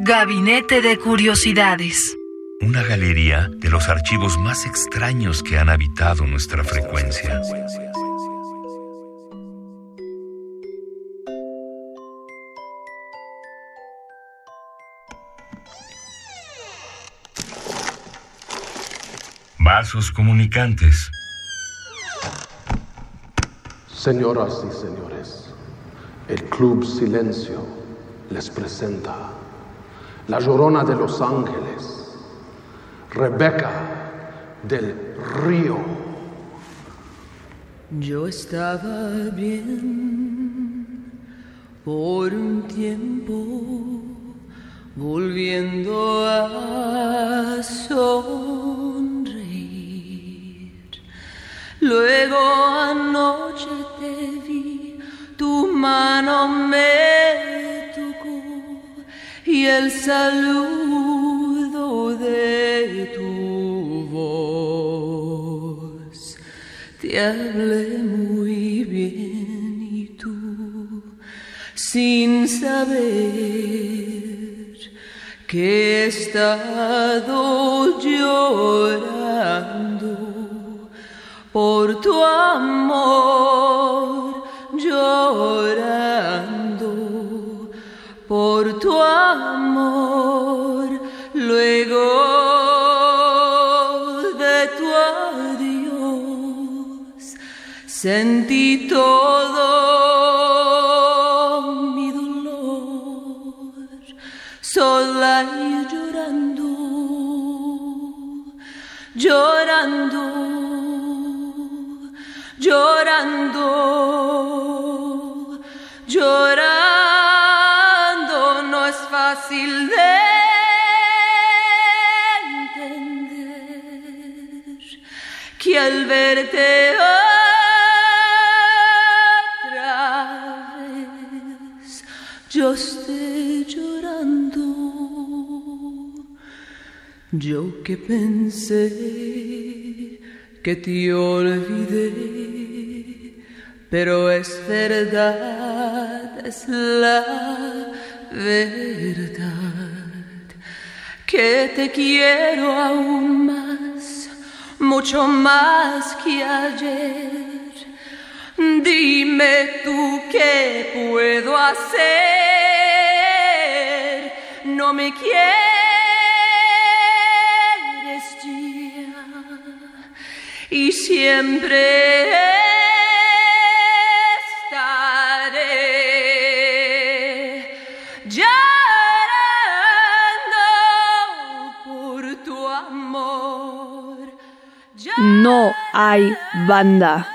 Gabinete de Curiosidades. Una galería de los archivos más extraños que han habitado nuestra frecuencia. Vasos comunicantes. Señoras y señores, el Club Silencio les presenta la llorona de los ángeles, Rebeca del Río. Yo estaba bien por un tiempo, volviendo a sonreír. Luego anoche te vi, tu mano me el saludo de tu voz. Te hablé muy bien y tú, sin saber que he estado llorando por tu amor, sentí todo mi dolor, sola y llorando, llorando, llorando, Yo que pensé que te olvidé, pero es verdad, es la verdad, que te quiero aún más, mucho más que ayer. Dime tú qué puedo hacer, no me quieres siempre estaré por tu amor. No hay banda.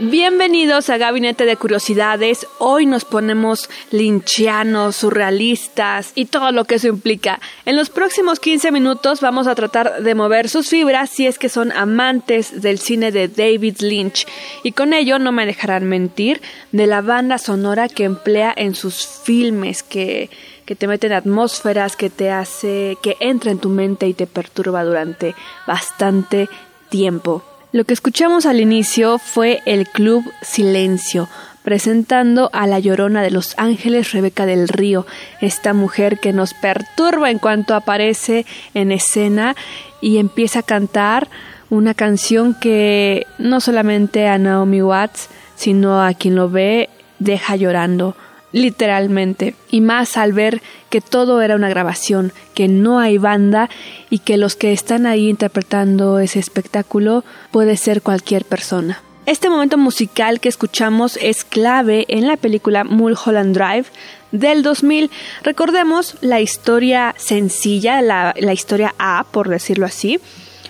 Bienvenidos a Gabinete de Curiosidades. Hoy nos ponemos linchianos, surrealistas y todo lo que eso implica. En los próximos 15 minutos vamos a tratar de mover sus fibras si es que son amantes del cine de David Lynch. Y con ello no me dejarán mentir de la banda sonora que emplea en sus filmes que que te mete en atmósferas, que te hace que entra en tu mente y te perturba durante bastante tiempo. Lo que escuchamos al inicio fue el Club Silencio, presentando a la llorona de Los Ángeles, Rebeca del Río, esta mujer que nos perturba en cuanto aparece en escena y empieza a cantar una canción que no solamente a Naomi Watts, sino a quien lo ve, deja llorando literalmente, y más al ver que todo era una grabación, que no hay banda y que los que están ahí interpretando ese espectáculo puede ser cualquier persona. Este momento musical que escuchamos es clave en la película Mulholland Drive del 2000. Recordemos la historia sencilla, la, la historia A, por decirlo así.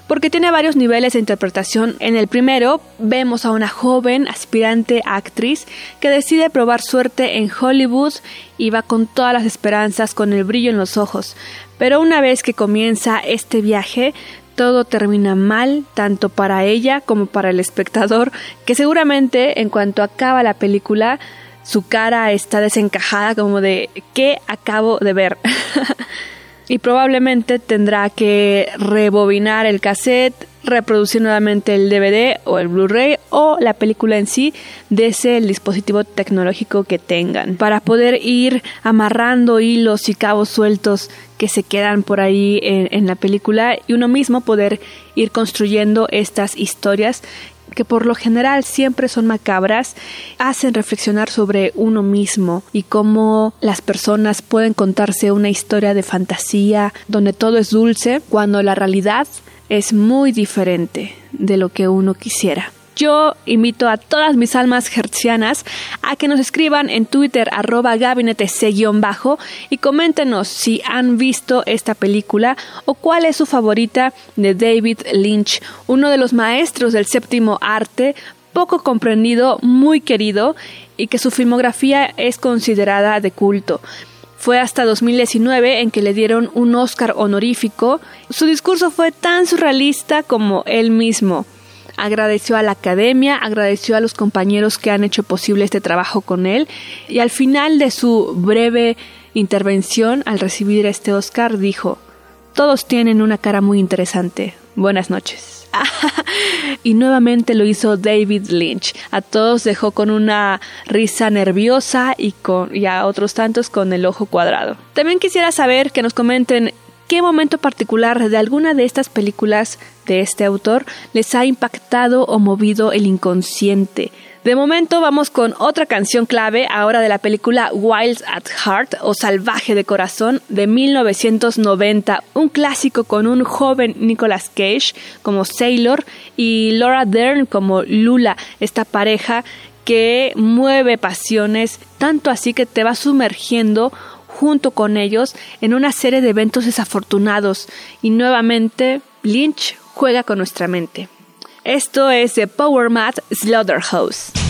Porque tiene varios niveles de interpretación. En el primero vemos a una joven aspirante actriz que decide probar suerte en Hollywood y va con todas las esperanzas, con el brillo en los ojos. Pero una vez que comienza este viaje, todo termina mal, tanto para ella como para el espectador, que seguramente en cuanto acaba la película, su cara está desencajada como de ¿qué acabo de ver? y probablemente tendrá que rebobinar el cassette, reproducir nuevamente el DVD o el Blu-ray o la película en sí desde el dispositivo tecnológico que tengan para poder ir amarrando hilos y cabos sueltos que se quedan por ahí en, en la película y uno mismo poder ir construyendo estas historias que por lo general siempre son macabras, hacen reflexionar sobre uno mismo y cómo las personas pueden contarse una historia de fantasía donde todo es dulce cuando la realidad es muy diferente de lo que uno quisiera. Yo invito a todas mis almas hertzianas a que nos escriban en Twitter arroba gabinete bajo y coméntenos si han visto esta película o cuál es su favorita de David Lynch, uno de los maestros del séptimo arte, poco comprendido, muy querido y que su filmografía es considerada de culto. Fue hasta 2019 en que le dieron un Oscar honorífico. Su discurso fue tan surrealista como él mismo agradeció a la academia, agradeció a los compañeros que han hecho posible este trabajo con él y al final de su breve intervención al recibir este Oscar dijo, todos tienen una cara muy interesante. Buenas noches. y nuevamente lo hizo David Lynch. A todos dejó con una risa nerviosa y, con, y a otros tantos con el ojo cuadrado. También quisiera saber que nos comenten ¿Qué momento particular de alguna de estas películas de este autor les ha impactado o movido el inconsciente? De momento vamos con otra canción clave ahora de la película Wild at Heart o Salvaje de Corazón de 1990, un clásico con un joven Nicolas Cage como Sailor y Laura Dern como Lula, esta pareja que mueve pasiones tanto así que te va sumergiendo junto con ellos en una serie de eventos desafortunados y nuevamente Lynch juega con nuestra mente. Esto es The Power Mat Slaughterhouse.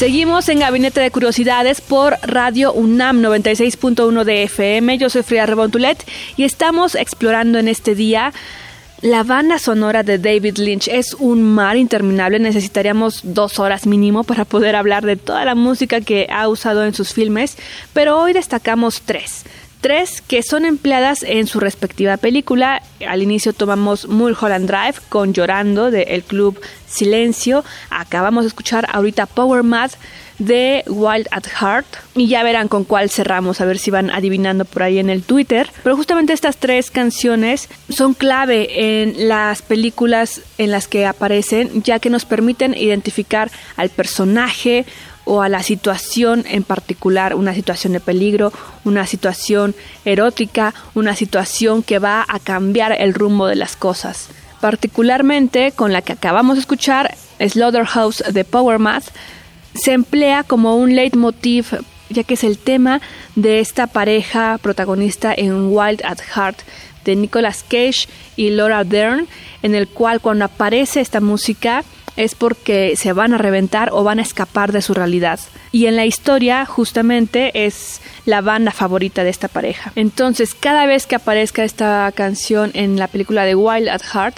Seguimos en Gabinete de Curiosidades por Radio UNAM 96.1 de FM. Yo soy Frida Rebontulet y estamos explorando en este día la banda sonora de David Lynch. Es un mar interminable. Necesitaríamos dos horas mínimo para poder hablar de toda la música que ha usado en sus filmes, pero hoy destacamos tres tres que son empleadas en su respectiva película. Al inicio tomamos Mulholland Drive con Llorando de El Club Silencio. Acabamos de escuchar ahorita Power Mad de Wild at Heart y ya verán con cuál cerramos a ver si van adivinando por ahí en el Twitter pero justamente estas tres canciones son clave en las películas en las que aparecen ya que nos permiten identificar al personaje o a la situación en particular, una situación de peligro, una situación erótica, una situación que va a cambiar el rumbo de las cosas. particularmente con la que acabamos de escuchar, Slaughterhouse de Power Math, se emplea como un leitmotiv ya que es el tema de esta pareja protagonista en Wild at Heart de Nicolas Cage y Laura Dern, en el cual cuando aparece esta música es porque se van a reventar o van a escapar de su realidad. Y en la historia justamente es la banda favorita de esta pareja. Entonces cada vez que aparezca esta canción en la película de Wild at Heart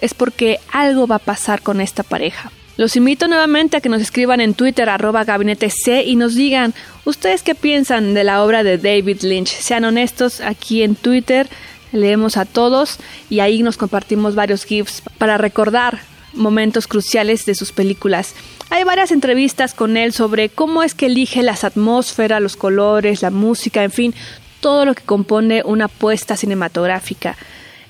es porque algo va a pasar con esta pareja. Los invito nuevamente a que nos escriban en Twitter arroba gabinete C y nos digan ustedes qué piensan de la obra de David Lynch. Sean honestos aquí en Twitter, leemos a todos y ahí nos compartimos varios GIFs para recordar momentos cruciales de sus películas. Hay varias entrevistas con él sobre cómo es que elige las atmósferas, los colores, la música, en fin, todo lo que compone una apuesta cinematográfica.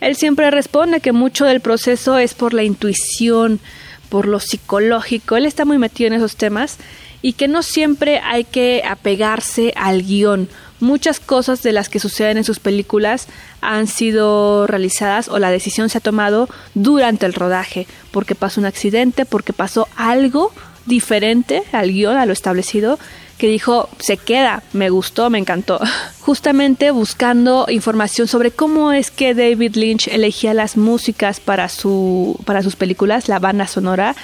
Él siempre responde que mucho del proceso es por la intuición, por lo psicológico, él está muy metido en esos temas y que no siempre hay que apegarse al guion. Muchas cosas de las que suceden en sus películas han sido realizadas o la decisión se ha tomado durante el rodaje, porque pasó un accidente, porque pasó algo diferente al guion, a lo establecido, que dijo, se queda, me gustó, me encantó. Justamente buscando información sobre cómo es que David Lynch elegía las músicas para, su, para sus películas, la banda sonora,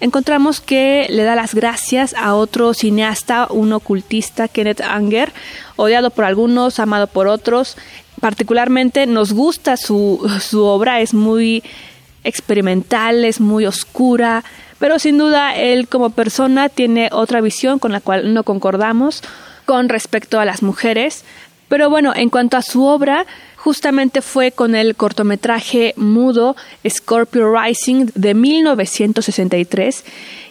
encontramos que le da las gracias a otro cineasta, un ocultista, Kenneth Anger, odiado por algunos, amado por otros. Particularmente nos gusta su, su obra, es muy experimental, es muy oscura, pero sin duda él como persona tiene otra visión con la cual no concordamos con respecto a las mujeres. Pero bueno, en cuanto a su obra, justamente fue con el cortometraje mudo Scorpio Rising de 1963.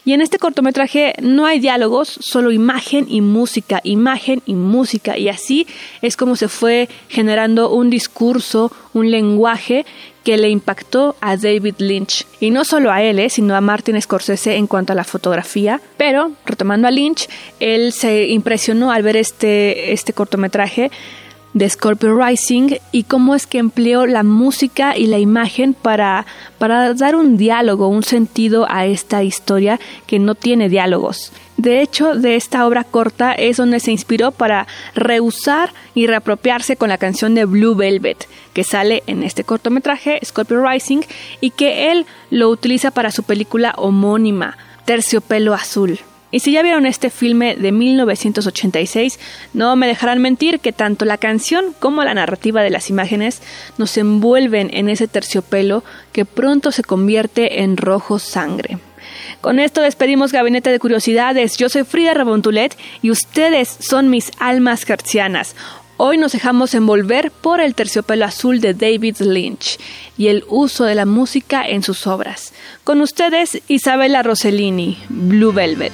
Y en este cortometraje no hay diálogos, solo imagen y música, imagen y música. Y así es como se fue generando un discurso, un lenguaje que le impactó a David Lynch. Y no solo a él, eh, sino a Martin Scorsese en cuanto a la fotografía. Pero, retomando a Lynch, él se impresionó al ver este, este cortometraje de Scorpio Rising y cómo es que empleó la música y la imagen para, para dar un diálogo, un sentido a esta historia que no tiene diálogos. De hecho, de esta obra corta es donde se inspiró para reusar y reapropiarse con la canción de Blue Velvet, que sale en este cortometraje, Scorpio Rising, y que él lo utiliza para su película homónima, Terciopelo Azul. Y si ya vieron este filme de 1986, no me dejarán mentir que tanto la canción como la narrativa de las imágenes nos envuelven en ese terciopelo que pronto se convierte en rojo sangre. Con esto despedimos Gabinete de Curiosidades. Yo soy Frida Rabontulet y ustedes son mis almas gercianas. Hoy nos dejamos envolver por el terciopelo azul de David Lynch y el uso de la música en sus obras. Con ustedes, Isabella Rossellini, Blue Velvet.